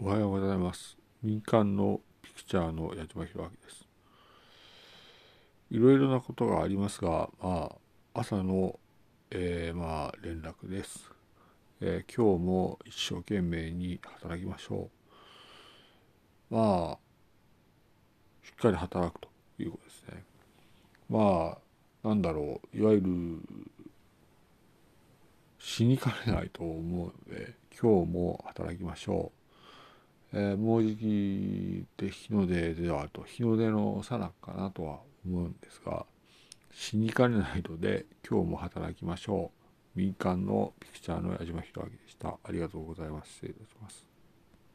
おはようございます。民間のピクチャーの矢島弘明です。いろいろなことがありますがまあ朝の、えー、まあ連絡です、えー、今日も一生懸命に働きましょう。まあしっかり働くということですね。まあなんだろう。いわゆる死にかねないと思うので今日も働きましょう、えー、もうじきで日の出ではと日の出のさなかなとは思うんですが死にかねないので今日も働きましょう。民間のピクチャーの矢島弘明でした。ありがとうございます。失礼いたします。